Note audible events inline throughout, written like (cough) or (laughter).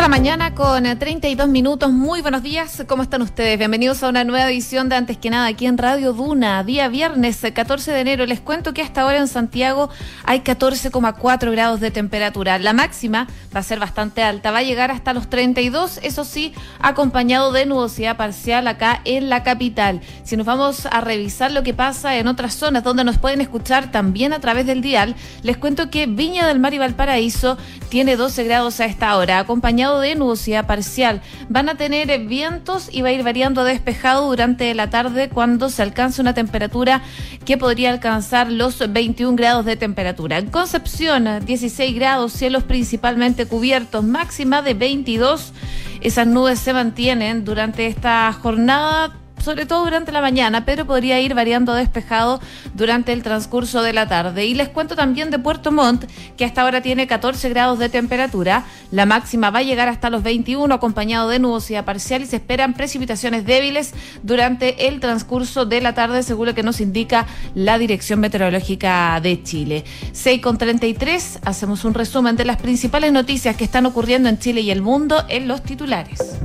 de la mañana con 32 eh, minutos. Muy buenos días. ¿Cómo están ustedes? Bienvenidos a una nueva edición de Antes que nada aquí en Radio Duna. Día viernes 14 eh, de enero. Les cuento que hasta ahora en Santiago hay 14,4 grados de temperatura. La máxima va a ser bastante alta. Va a llegar hasta los 32, eso sí, acompañado de nubosidad parcial acá en la capital. Si nos vamos a revisar lo que pasa en otras zonas donde nos pueden escuchar también a través del dial, les cuento que Viña del Mar y Valparaíso tiene 12 grados a esta hora, acompañado de nubosidad parcial. Van a tener vientos y va a ir variando despejado durante la tarde cuando se alcance una temperatura que podría alcanzar los 21 grados de temperatura. En Concepción, 16 grados, cielos principalmente cubiertos, máxima de 22. Esas nubes se mantienen durante esta jornada sobre todo durante la mañana, pero podría ir variando despejado durante el transcurso de la tarde. Y les cuento también de Puerto Montt, que hasta ahora tiene 14 grados de temperatura. La máxima va a llegar hasta los 21, acompañado de nubosidad parcial y se esperan precipitaciones débiles durante el transcurso de la tarde, según lo que nos indica la Dirección Meteorológica de Chile. 6 con 33, hacemos un resumen de las principales noticias que están ocurriendo en Chile y el mundo en los titulares.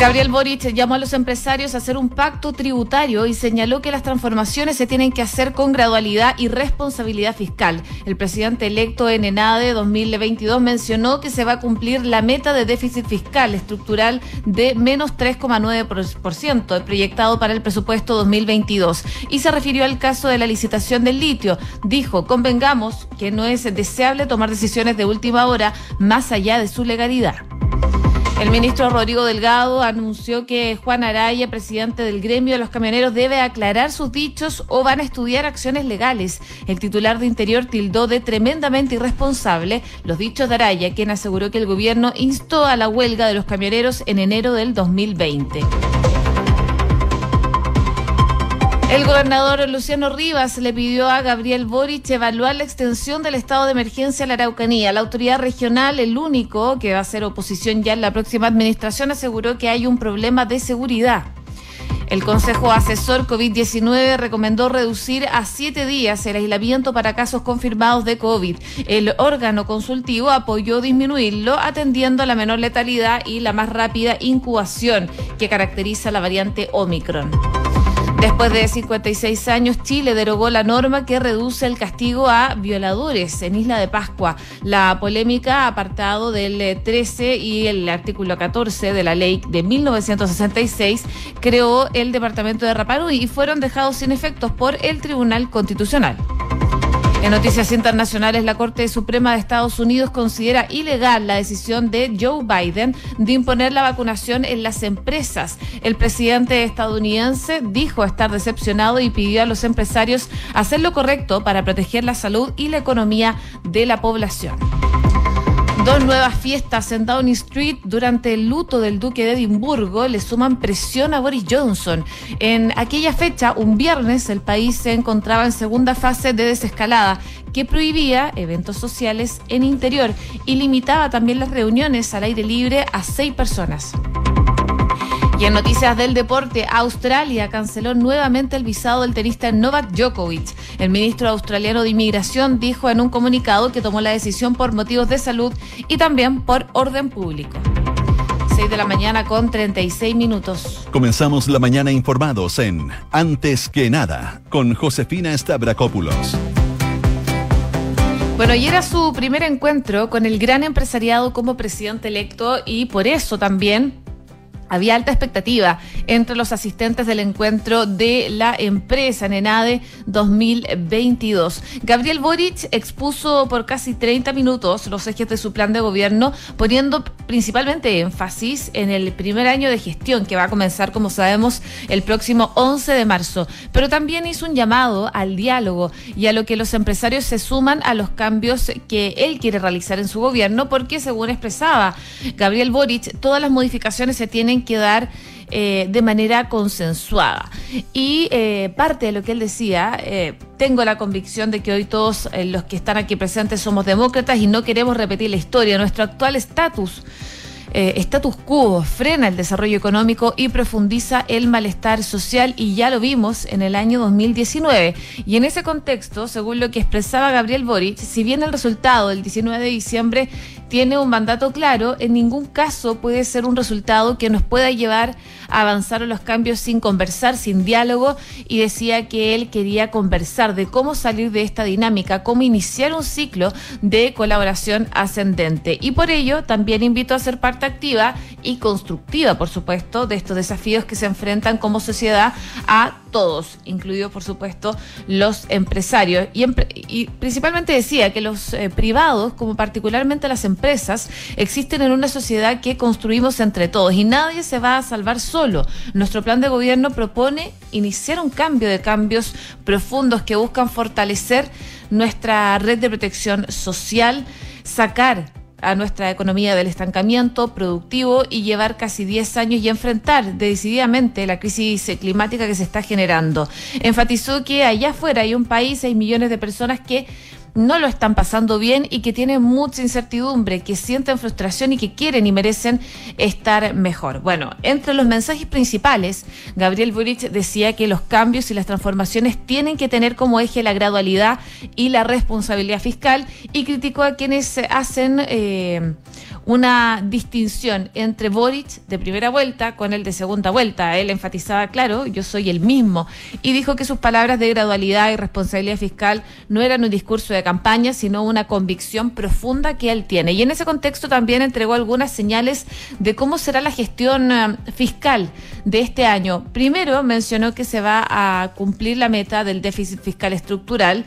Gabriel Boric llamó a los empresarios a hacer un pacto tributario y señaló que las transformaciones se tienen que hacer con gradualidad y responsabilidad fiscal. El presidente electo en ENADE 2022 mencionó que se va a cumplir la meta de déficit fiscal estructural de menos 3,9% proyectado para el presupuesto 2022 y se refirió al caso de la licitación del litio. Dijo, convengamos que no es deseable tomar decisiones de última hora más allá de su legalidad. El ministro Rodrigo Delgado anunció que Juan Araya, presidente del gremio de los camioneros, debe aclarar sus dichos o van a estudiar acciones legales. El titular de Interior tildó de tremendamente irresponsable los dichos de Araya, quien aseguró que el gobierno instó a la huelga de los camioneros en enero del 2020. El gobernador Luciano Rivas le pidió a Gabriel Boric evaluar la extensión del estado de emergencia a la Araucanía. La autoridad regional, el único que va a ser oposición ya en la próxima administración, aseguró que hay un problema de seguridad. El Consejo Asesor COVID-19 recomendó reducir a siete días el aislamiento para casos confirmados de COVID. El órgano consultivo apoyó disminuirlo atendiendo a la menor letalidad y la más rápida incubación que caracteriza la variante Omicron. Después de 56 años, Chile derogó la norma que reduce el castigo a violadores en Isla de Pascua. La polémica apartado del 13 y el artículo 14 de la ley de 1966 creó el departamento de Rapanui y fueron dejados sin efectos por el Tribunal Constitucional. En noticias internacionales, la Corte Suprema de Estados Unidos considera ilegal la decisión de Joe Biden de imponer la vacunación en las empresas. El presidente estadounidense dijo estar decepcionado y pidió a los empresarios hacer lo correcto para proteger la salud y la economía de la población. Dos nuevas fiestas en Downing Street durante el luto del duque de Edimburgo le suman presión a Boris Johnson. En aquella fecha, un viernes, el país se encontraba en segunda fase de desescalada que prohibía eventos sociales en interior y limitaba también las reuniones al aire libre a seis personas. Y en noticias del deporte, Australia canceló nuevamente el visado del tenista Novak Djokovic. El ministro australiano de Inmigración dijo en un comunicado que tomó la decisión por motivos de salud y también por orden público. 6 de la mañana con 36 minutos. Comenzamos la mañana informados en Antes que nada con Josefina Stavrakopoulos. Bueno, y era su primer encuentro con el gran empresariado como presidente electo y por eso también había alta expectativa entre los asistentes del encuentro de la empresa Nenade 2022. Gabriel Boric expuso por casi 30 minutos los ejes de su plan de gobierno, poniendo principalmente énfasis en el primer año de gestión que va a comenzar, como sabemos, el próximo 11 de marzo. Pero también hizo un llamado al diálogo y a lo que los empresarios se suman a los cambios que él quiere realizar en su gobierno, porque según expresaba Gabriel Boric, todas las modificaciones se tienen quedar eh, de manera consensuada. Y eh, parte de lo que él decía, eh, tengo la convicción de que hoy todos los que están aquí presentes somos demócratas y no queremos repetir la historia, nuestro actual estatus eh, status quo, frena el desarrollo económico y profundiza el malestar social y ya lo vimos en el año 2019. Y en ese contexto, según lo que expresaba Gabriel Boric, si bien el resultado del 19 de diciembre tiene un mandato claro, en ningún caso puede ser un resultado que nos pueda llevar a avanzar en los cambios sin conversar, sin diálogo, y decía que él quería conversar de cómo salir de esta dinámica, cómo iniciar un ciclo de colaboración ascendente. Y por ello también invito a ser parte activa y constructiva, por supuesto, de estos desafíos que se enfrentan como sociedad a todos, incluidos por supuesto los empresarios. Y, principalmente decía que los eh, privados, como particularmente las empresas, existen en una sociedad que construimos entre todos y nadie se va a salvar solo. Nuestro plan de gobierno propone iniciar un cambio de cambios profundos que buscan fortalecer nuestra red de protección social, sacar a nuestra economía del estancamiento productivo y llevar casi 10 años y enfrentar decididamente la crisis climática que se está generando. Enfatizó que allá afuera hay un país, hay millones de personas que no lo están pasando bien y que tienen mucha incertidumbre, que sienten frustración y que quieren y merecen estar mejor. Bueno, entre los mensajes principales, Gabriel Boric decía que los cambios y las transformaciones tienen que tener como eje la gradualidad y la responsabilidad fiscal y criticó a quienes hacen eh, una distinción entre Boric de primera vuelta con el de segunda vuelta. Él enfatizaba, claro, yo soy el mismo, y dijo que sus palabras de gradualidad y responsabilidad fiscal no eran un discurso de campaña, sino una convicción profunda que él tiene. Y en ese contexto también entregó algunas señales de cómo será la gestión eh, fiscal de este año. Primero mencionó que se va a cumplir la meta del déficit fiscal estructural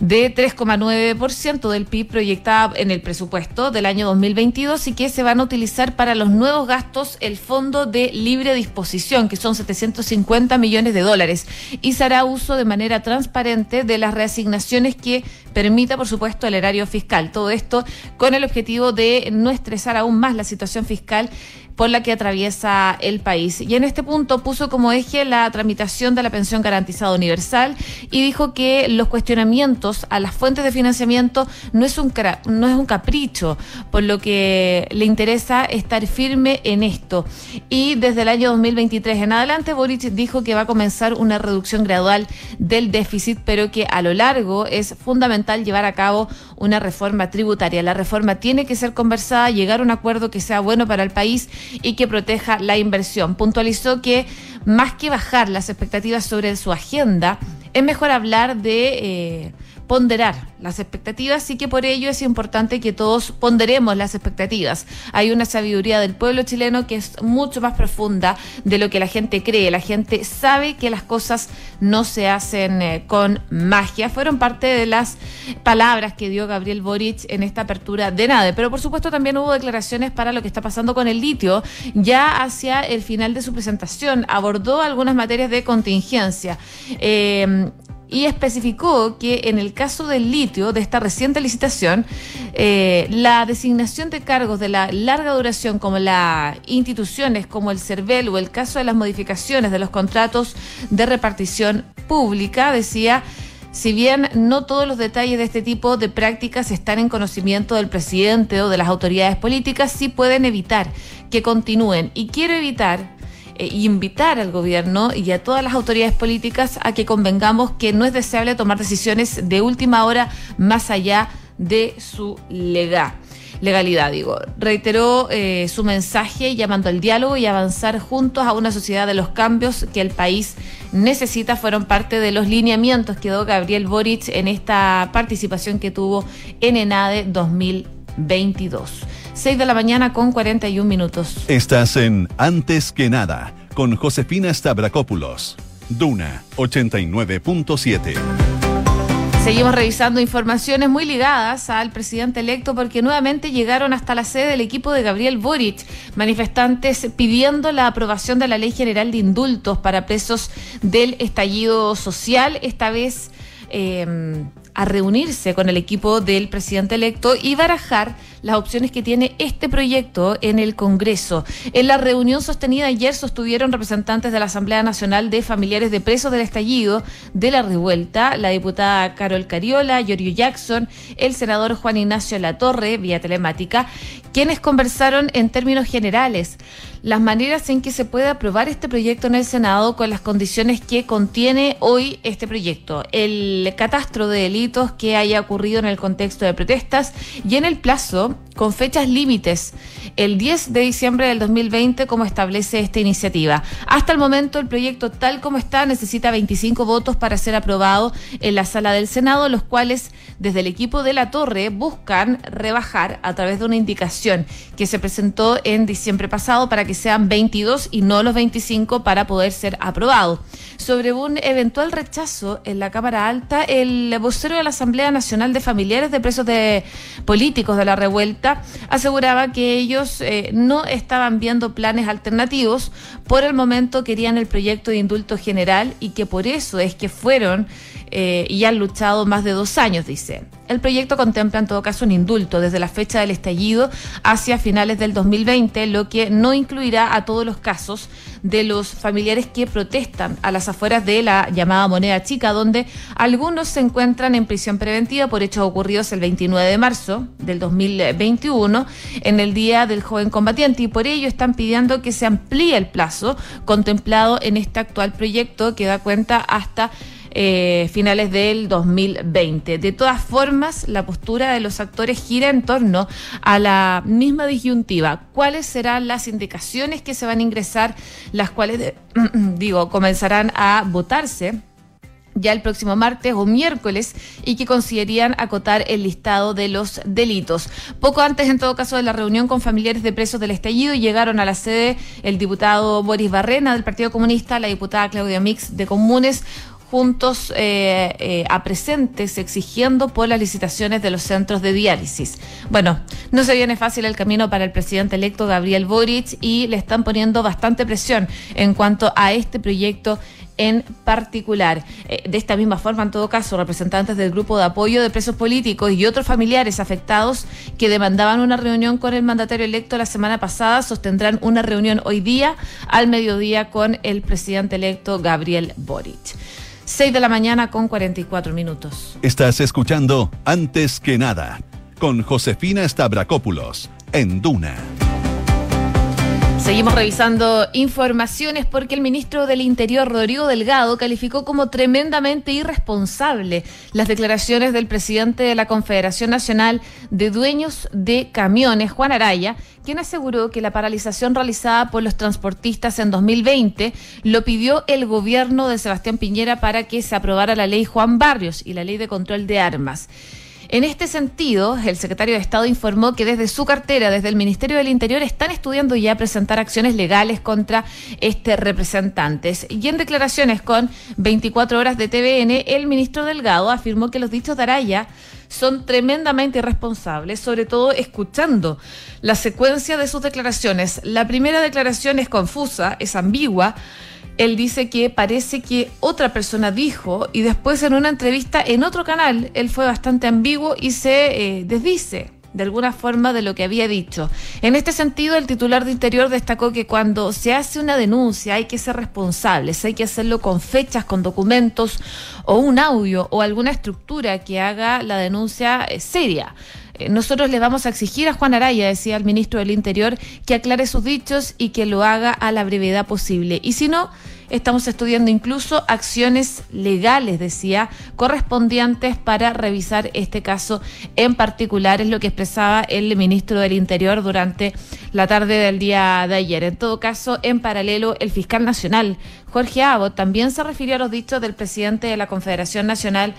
de 3,9% del PIB proyectada en el presupuesto del año 2022 y que se van a utilizar para los nuevos gastos el Fondo de Libre Disposición, que son 750 millones de dólares, y se hará uso de manera transparente de las reasignaciones que permita, por supuesto, el erario fiscal. Todo esto con el objetivo de no estresar aún más la situación fiscal por la que atraviesa el país. Y en este punto puso como eje la tramitación de la pensión garantizada universal y dijo que los cuestionamientos a las fuentes de financiamiento no es un, no es un capricho, por lo que le interesa estar firme en esto. Y desde el año 2023 en adelante, Boric dijo que va a comenzar una reducción gradual del déficit, pero que a lo largo es fundamental llevar a cabo una reforma tributaria. La reforma tiene que ser conversada, llegar a un acuerdo que sea bueno para el país y que proteja la inversión. Puntualizó que más que bajar las expectativas sobre su agenda, es mejor hablar de eh, ponderar las expectativas y que por ello es importante que todos ponderemos las expectativas. Hay una sabiduría del pueblo chileno que es mucho más profunda de lo que la gente cree. La gente sabe que las cosas no se hacen eh, con magia. Fueron parte de las palabras que dio Gabriel Boric en esta apertura de NADE. Pero por supuesto también hubo declaraciones para lo que está pasando con el litio. Ya hacia el final de su presentación abordó algunas materias de contingencia. Eh, y especificó que en el caso del litio, de esta reciente licitación, eh, la designación de cargos de la larga duración como las instituciones como el CERVEL o el caso de las modificaciones de los contratos de repartición pública, decía, si bien no todos los detalles de este tipo de prácticas están en conocimiento del presidente o de las autoridades políticas, sí pueden evitar que continúen. Y quiero evitar eh, invitar al gobierno y a todas las autoridades políticas a que convengamos que no es deseable tomar decisiones de última hora más allá de su legal legalidad, digo. Reiteró eh, su mensaje llamando al diálogo y avanzar juntos a una sociedad de los cambios que el país necesita. Fueron parte de los lineamientos que dio Gabriel Boric en esta participación que tuvo en ENADE 2022. 6 de la mañana con 41 minutos. Estás en Antes que nada con Josefina Stavrakopoulos. Duna 89.7. Seguimos revisando informaciones muy ligadas al presidente electo porque nuevamente llegaron hasta la sede del equipo de Gabriel Boric, manifestantes pidiendo la aprobación de la Ley General de Indultos para presos del estallido social, esta vez eh, a reunirse con el equipo del presidente electo y barajar las opciones que tiene este proyecto en el Congreso. En la reunión sostenida ayer sostuvieron representantes de la Asamblea Nacional de Familiares de Presos del Estallido de la Revuelta, la diputada Carol Cariola, Giorgio Jackson, el senador Juan Ignacio Latorre, vía telemática, quienes conversaron en términos generales las maneras en que se puede aprobar este proyecto en el Senado con las condiciones que contiene hoy este proyecto, el catastro de delitos que haya ocurrido en el contexto de protestas y en el plazo con fechas límites, el 10 de diciembre del 2020 como establece esta iniciativa. Hasta el momento el proyecto tal como está necesita 25 votos para ser aprobado en la sala del Senado, los cuales desde el equipo de la Torre buscan rebajar a través de una indicación que se presentó en diciembre pasado para que sean 22 y no los 25 para poder ser aprobado. Sobre un eventual rechazo en la Cámara Alta, el vocero de la Asamblea Nacional de Familiares de Presos de Políticos de la Revuelta aseguraba que ellos eh, no estaban viendo planes alternativos, por el momento querían el proyecto de indulto general y que por eso es que fueron eh, y han luchado más de dos años, dice. El proyecto contempla en todo caso un indulto desde la fecha del estallido hacia finales del 2020, lo que no incluirá a todos los casos de los familiares que protestan a las afueras de la llamada moneda chica, donde algunos se encuentran en prisión preventiva por hechos ocurridos el 29 de marzo del 2021, en el Día del Joven Combatiente, y por ello están pidiendo que se amplíe el plazo contemplado en este actual proyecto que da cuenta hasta eh, finales del 2020. De todas formas, la postura de los actores gira en torno a la misma disyuntiva. ¿Cuáles serán las indicaciones que se van a ingresar, las cuales, (clears throat) digo, comenzarán a votarse? ya el próximo martes o miércoles y que considerarían acotar el listado de los delitos. Poco antes, en todo caso, de la reunión con familiares de presos del estallido, llegaron a la sede el diputado Boris Barrena del Partido Comunista, la diputada Claudia Mix de Comunes, juntos eh, eh, a presentes exigiendo por las licitaciones de los centros de diálisis. Bueno, no se viene fácil el camino para el presidente electo Gabriel Boric y le están poniendo bastante presión en cuanto a este proyecto en particular. Eh, de esta misma forma, en todo caso, representantes del grupo de apoyo de presos políticos y otros familiares afectados que demandaban una reunión con el mandatario electo la semana pasada sostendrán una reunión hoy día al mediodía con el presidente electo Gabriel Boric. 6 de la mañana con 44 minutos. Estás escuchando Antes que nada con Josefina Stavrakopoulos en Duna. Seguimos revisando informaciones porque el ministro del Interior, Rodrigo Delgado, calificó como tremendamente irresponsable las declaraciones del presidente de la Confederación Nacional de Dueños de Camiones, Juan Araya, quien aseguró que la paralización realizada por los transportistas en 2020 lo pidió el gobierno de Sebastián Piñera para que se aprobara la ley Juan Barrios y la ley de control de armas. En este sentido, el secretario de Estado informó que desde su cartera, desde el Ministerio del Interior, están estudiando ya presentar acciones legales contra este representante. Y en declaraciones con 24 horas de TVN, el ministro Delgado afirmó que los dichos de Araya son tremendamente irresponsables, sobre todo escuchando la secuencia de sus declaraciones. La primera declaración es confusa, es ambigua él dice que parece que otra persona dijo y después en una entrevista en otro canal él fue bastante ambiguo y se eh, desdice de alguna forma de lo que había dicho. En este sentido, el titular de Interior destacó que cuando se hace una denuncia hay que ser responsables, hay que hacerlo con fechas, con documentos o un audio o alguna estructura que haga la denuncia eh, seria. Nosotros le vamos a exigir a Juan Araya, decía el ministro del Interior, que aclare sus dichos y que lo haga a la brevedad posible. Y si no, estamos estudiando incluso acciones legales, decía, correspondientes para revisar este caso en particular, es lo que expresaba el ministro del Interior durante la tarde del día de ayer. En todo caso, en paralelo, el fiscal nacional, Jorge Abbott, también se refirió a los dichos del presidente de la Confederación Nacional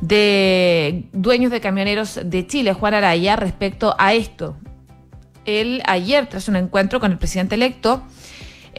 de dueños de camioneros de Chile, Juan Araya, respecto a esto. Él ayer, tras un encuentro con el presidente electo,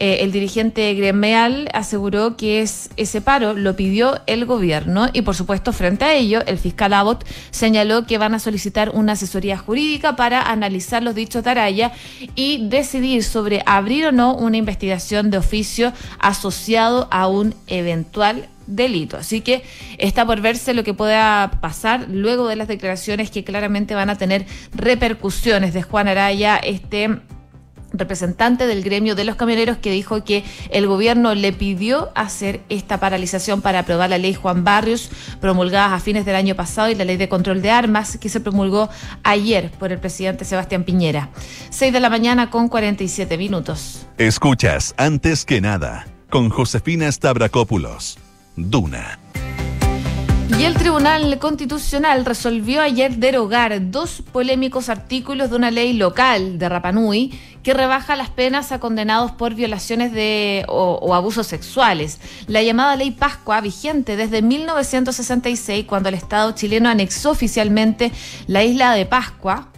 eh, el dirigente gremial aseguró que es, ese paro lo pidió el gobierno y, por supuesto, frente a ello, el fiscal Abbott señaló que van a solicitar una asesoría jurídica para analizar los dichos de Araya y decidir sobre abrir o no una investigación de oficio asociado a un eventual delito. Así que está por verse lo que pueda pasar luego de las declaraciones que claramente van a tener repercusiones de Juan Araya, este representante del gremio de los camioneros que dijo que el gobierno le pidió hacer esta paralización para aprobar la ley Juan Barrios promulgada a fines del año pasado y la ley de control de armas que se promulgó ayer por el presidente Sebastián Piñera. 6 de la mañana con 47 minutos. Escuchas antes que nada con Josefina Stavrakopoulos. Duna. Y el Tribunal Constitucional resolvió ayer derogar dos polémicos artículos de una ley local de Rapanui que rebaja las penas a condenados por violaciones de, o, abusos sexuales. La llamada ley Pascua, vigente desde 1966, cuando el Estado chileno anexó oficialmente la isla de Pascua,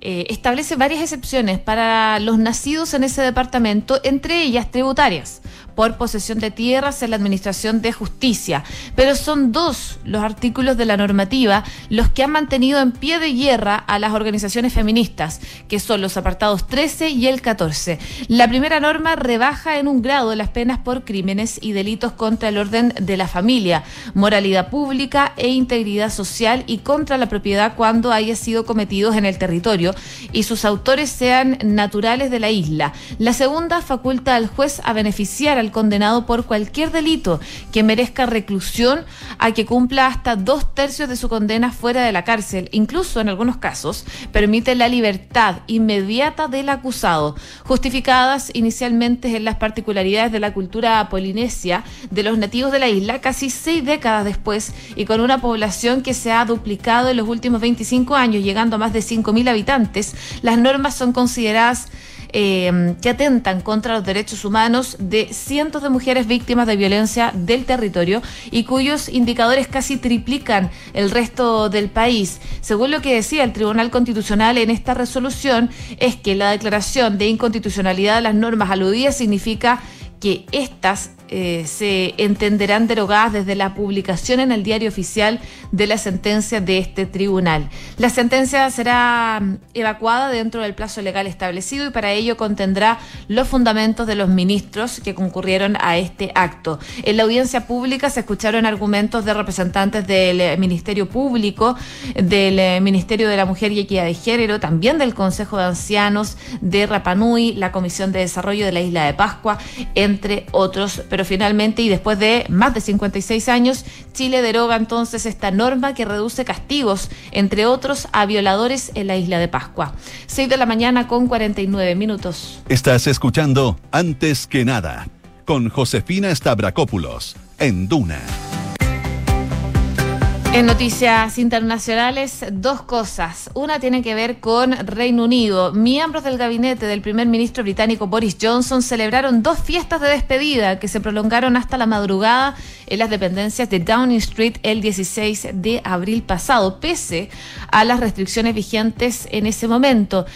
eh, establece varias excepciones para los nacidos en ese departamento, entre ellas tributarias por posesión de tierras en la Administración de Justicia. Pero son dos los artículos de la normativa los que han mantenido en pie de guerra a las organizaciones feministas, que son los apartados 13 y el 14. La primera norma rebaja en un grado las penas por crímenes y delitos contra el orden de la familia, moralidad pública e integridad social y contra la propiedad cuando haya sido cometidos en el territorio y sus autores sean naturales de la isla. La segunda faculta al juez a beneficiar al condenado por cualquier delito que merezca reclusión a que cumpla hasta dos tercios de su condena fuera de la cárcel. Incluso en algunos casos permite la libertad inmediata del acusado, justificadas inicialmente en las particularidades de la cultura polinesia de los nativos de la isla casi seis décadas después y con una población que se ha duplicado en los últimos 25 años, llegando a más de 5.000 habitantes. Las normas son consideradas eh, que atentan contra los derechos humanos de cientos de mujeres víctimas de violencia del territorio y cuyos indicadores casi triplican el resto del país. Según lo que decía el Tribunal Constitucional en esta resolución, es que la declaración de inconstitucionalidad de las normas aludidas significa que estas eh, se entenderán derogadas desde la publicación en el diario oficial de la sentencia de este tribunal. La sentencia será mm, evacuada dentro del plazo legal establecido y para ello contendrá los fundamentos de los ministros que concurrieron a este acto. En la audiencia pública se escucharon argumentos de representantes del eh, Ministerio Público, del eh, Ministerio de la Mujer y Equidad de Género, también del Consejo de Ancianos de Rapanui, la Comisión de Desarrollo de la Isla de Pascua, entre otros pero finalmente y después de más de 56 años, Chile deroga entonces esta norma que reduce castigos, entre otros, a violadores en la isla de Pascua. 6 de la mañana con 49 minutos. Estás escuchando Antes que nada con Josefina Stavrakopoulos en Duna. En noticias internacionales, dos cosas. Una tiene que ver con Reino Unido. Miembros del gabinete del primer ministro británico Boris Johnson celebraron dos fiestas de despedida que se prolongaron hasta la madrugada en las dependencias de Downing Street el 16 de abril pasado, pese a las restricciones vigentes en ese momento.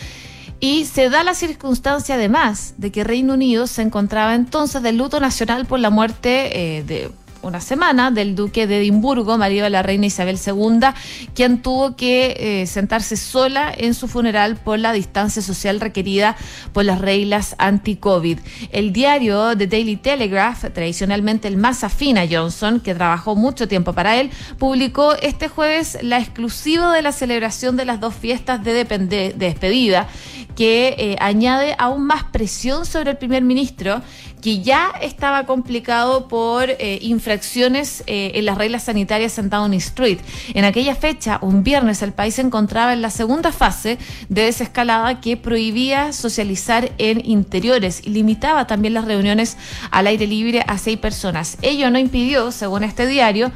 Y se da la circunstancia además de que Reino Unido se encontraba entonces de luto nacional por la muerte eh, de una semana del duque de Edimburgo, marido de la reina Isabel II, quien tuvo que eh, sentarse sola en su funeral por la distancia social requerida por las reglas anti-COVID. El diario The Daily Telegraph, tradicionalmente el más afín a Johnson, que trabajó mucho tiempo para él, publicó este jueves la exclusiva de la celebración de las dos fiestas de, de despedida, que eh, añade aún más presión sobre el primer ministro que ya estaba complicado por eh, eh, en las reglas sanitarias en Downing Street. En aquella fecha, un viernes, el país se encontraba en la segunda fase de desescalada que prohibía socializar en interiores y limitaba también las reuniones al aire libre a seis personas. Ello no impidió, según este diario,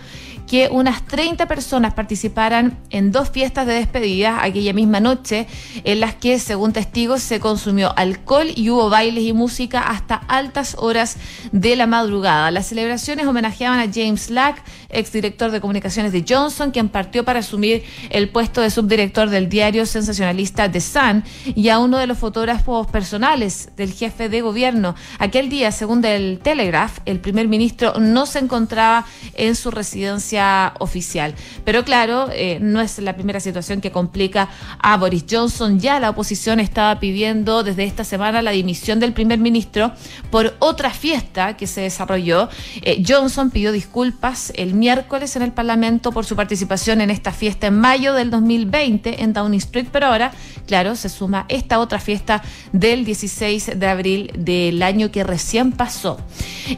que unas 30 personas participaran en dos fiestas de despedida aquella misma noche, en las que, según testigos, se consumió alcohol y hubo bailes y música hasta altas horas de la madrugada. Las celebraciones homenajeaban a James Lack, exdirector de comunicaciones de Johnson, quien partió para asumir el puesto de subdirector del diario sensacionalista The Sun, y a uno de los fotógrafos personales del jefe de gobierno. Aquel día, según el Telegraph, el primer ministro no se encontraba en su residencia oficial. Pero claro, eh, no es la primera situación que complica a Boris Johnson. Ya la oposición estaba pidiendo desde esta semana la dimisión del primer ministro por otra fiesta que se desarrolló. Eh, Johnson pidió disculpas el miércoles en el Parlamento por su participación en esta fiesta en mayo del 2020 en Downing Street, pero ahora, claro, se suma esta otra fiesta del 16 de abril del año que recién pasó.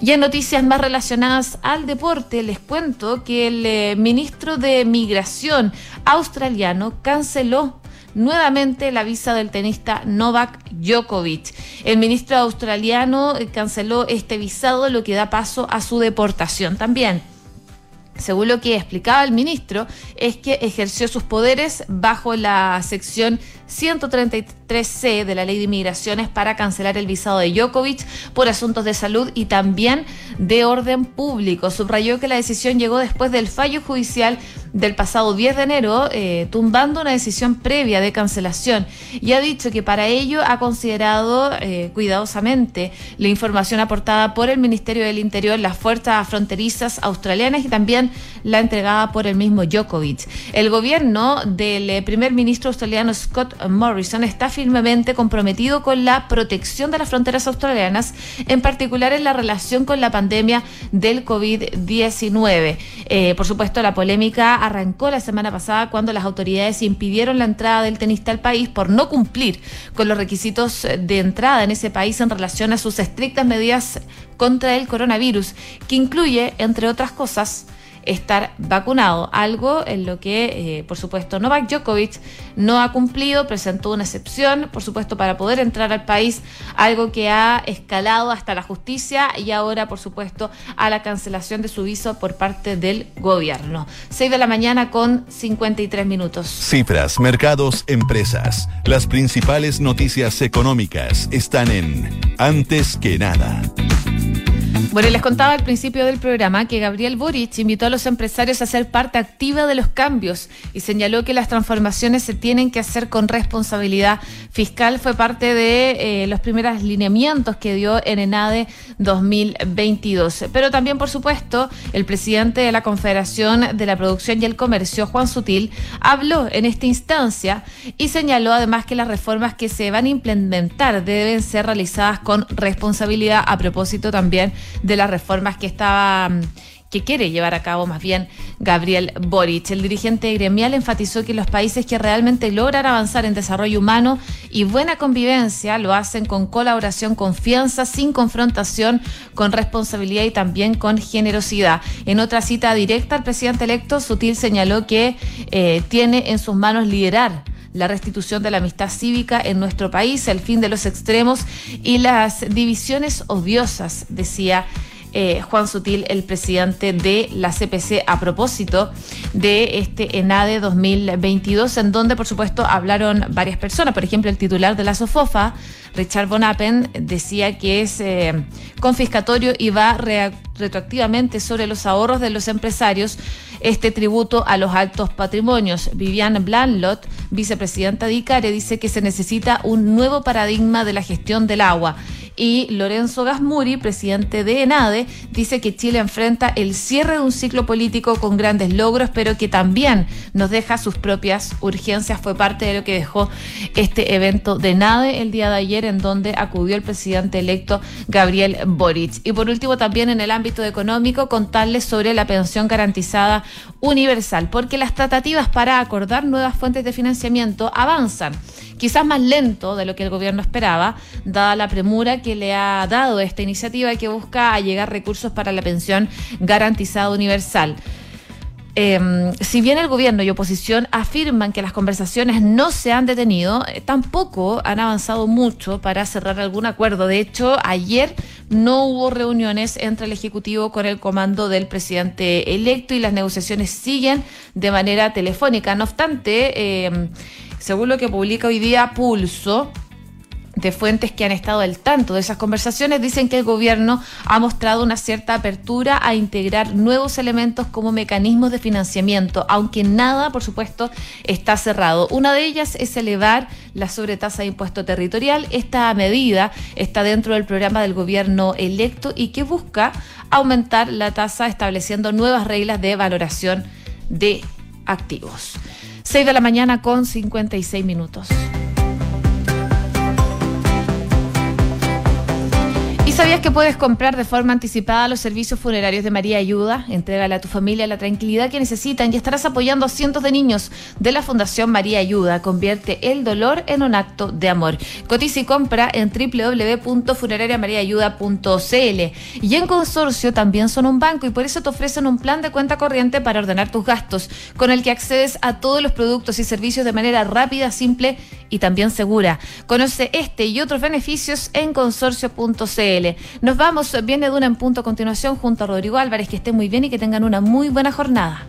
Y en noticias más relacionadas al deporte, les cuento que el eh, ministro de Migración australiano canceló nuevamente la visa del tenista Novak Djokovic. El ministro australiano eh, canceló este visado, lo que da paso a su deportación también. Según lo que explicaba el ministro, es que ejerció sus poderes bajo la sección 133C de la Ley de Inmigraciones para cancelar el visado de Djokovic por asuntos de salud y también de orden público. Subrayó que la decisión llegó después del fallo judicial del pasado 10 de enero, eh, tumbando una decisión previa de cancelación y ha dicho que para ello ha considerado eh, cuidadosamente la información aportada por el Ministerio del Interior, las fuerzas fronterizas australianas y también la entregada por el mismo Djokovic. El gobierno del eh, primer ministro australiano Scott Morrison está firmemente comprometido con la protección de las fronteras australianas, en particular en la relación con la pandemia del COVID-19. Eh, por supuesto, la polémica arrancó la semana pasada cuando las autoridades impidieron la entrada del tenista al país por no cumplir con los requisitos de entrada en ese país en relación a sus estrictas medidas contra el coronavirus, que incluye, entre otras cosas, estar vacunado, algo en lo que, eh, por supuesto, Novak Djokovic no ha cumplido, presentó una excepción, por supuesto, para poder entrar al país, algo que ha escalado hasta la justicia y ahora, por supuesto, a la cancelación de su viso por parte del gobierno. 6 de la mañana con 53 minutos. Cifras, mercados, empresas. Las principales noticias económicas están en Antes que nada. Bueno, les contaba al principio del programa que Gabriel Boric invitó a los empresarios a ser parte activa de los cambios y señaló que las transformaciones se tienen que hacer con responsabilidad fiscal. Fue parte de eh, los primeros lineamientos que dio en ENADE 2022. Pero también, por supuesto, el presidente de la Confederación de la Producción y el Comercio, Juan Sutil, habló en esta instancia y señaló además que las reformas que se van a implementar deben ser realizadas con responsabilidad a propósito también de las reformas que estaba mm, que quiere llevar a cabo más bien Gabriel Boric. El dirigente gremial enfatizó que los países que realmente logran avanzar en desarrollo humano y buena convivencia lo hacen con colaboración, confianza, sin confrontación, con responsabilidad y también con generosidad. En otra cita directa, el presidente electo Sutil señaló que eh, tiene en sus manos liderar la restitución de la amistad cívica en nuestro país, el fin de los extremos y las divisiones odiosas, decía eh, Juan Sutil, el presidente de la CPC, a propósito de este ENADE 2022, en donde, por supuesto, hablaron varias personas. Por ejemplo, el titular de la SOFOFA, Richard Bonapen, decía que es eh, confiscatorio y va retroactivamente sobre los ahorros de los empresarios este tributo a los altos patrimonios. Vivian Blanlot, vicepresidenta de ICARE, dice que se necesita un nuevo paradigma de la gestión del agua y Lorenzo Gasmuri, presidente de ENADE, dice que Chile enfrenta el cierre de un ciclo político con grandes logros, pero que también nos deja sus propias urgencias. Fue parte de lo que dejó este evento de ENADE el día de ayer, en donde acudió el presidente electo Gabriel Boric. Y por último, también en el ámbito económico, contarles sobre la pensión garantizada universal, porque las tratativas para acordar nuevas fuentes de financiamiento avanzan quizás más lento de lo que el gobierno esperaba, dada la premura que le ha dado esta iniciativa que busca allegar recursos para la pensión garantizada universal. Em, si bien el gobierno y oposición afirman que las conversaciones no se han detenido, eh, tampoco han avanzado mucho para cerrar algún acuerdo. De hecho, ayer no hubo reuniones entre el Ejecutivo con el comando del presidente electo y las negociaciones siguen de manera telefónica. No obstante, em, según lo que publica hoy día Pulso, de fuentes que han estado al tanto de esas conversaciones dicen que el gobierno ha mostrado una cierta apertura a integrar nuevos elementos como mecanismos de financiamiento, aunque nada, por supuesto, está cerrado. Una de ellas es elevar la sobretasa de impuesto territorial. Esta medida está dentro del programa del gobierno electo y que busca aumentar la tasa estableciendo nuevas reglas de valoración de activos. 6 de la mañana con 56 minutos. Sabías que puedes comprar de forma anticipada los servicios funerarios de María Ayuda? Entrégale a tu familia la tranquilidad que necesitan y estarás apoyando a cientos de niños de la Fundación María Ayuda. Convierte el dolor en un acto de amor. Cotiza y compra en www.funerariamariaayuda.cl. Y en consorcio también son un banco y por eso te ofrecen un plan de cuenta corriente para ordenar tus gastos, con el que accedes a todos los productos y servicios de manera rápida, simple y también segura. Conoce este y otros beneficios en consorcio.cl. Nos vamos, viene de una en punto a continuación junto a Rodrigo Álvarez, que esté muy bien y que tengan una muy buena jornada.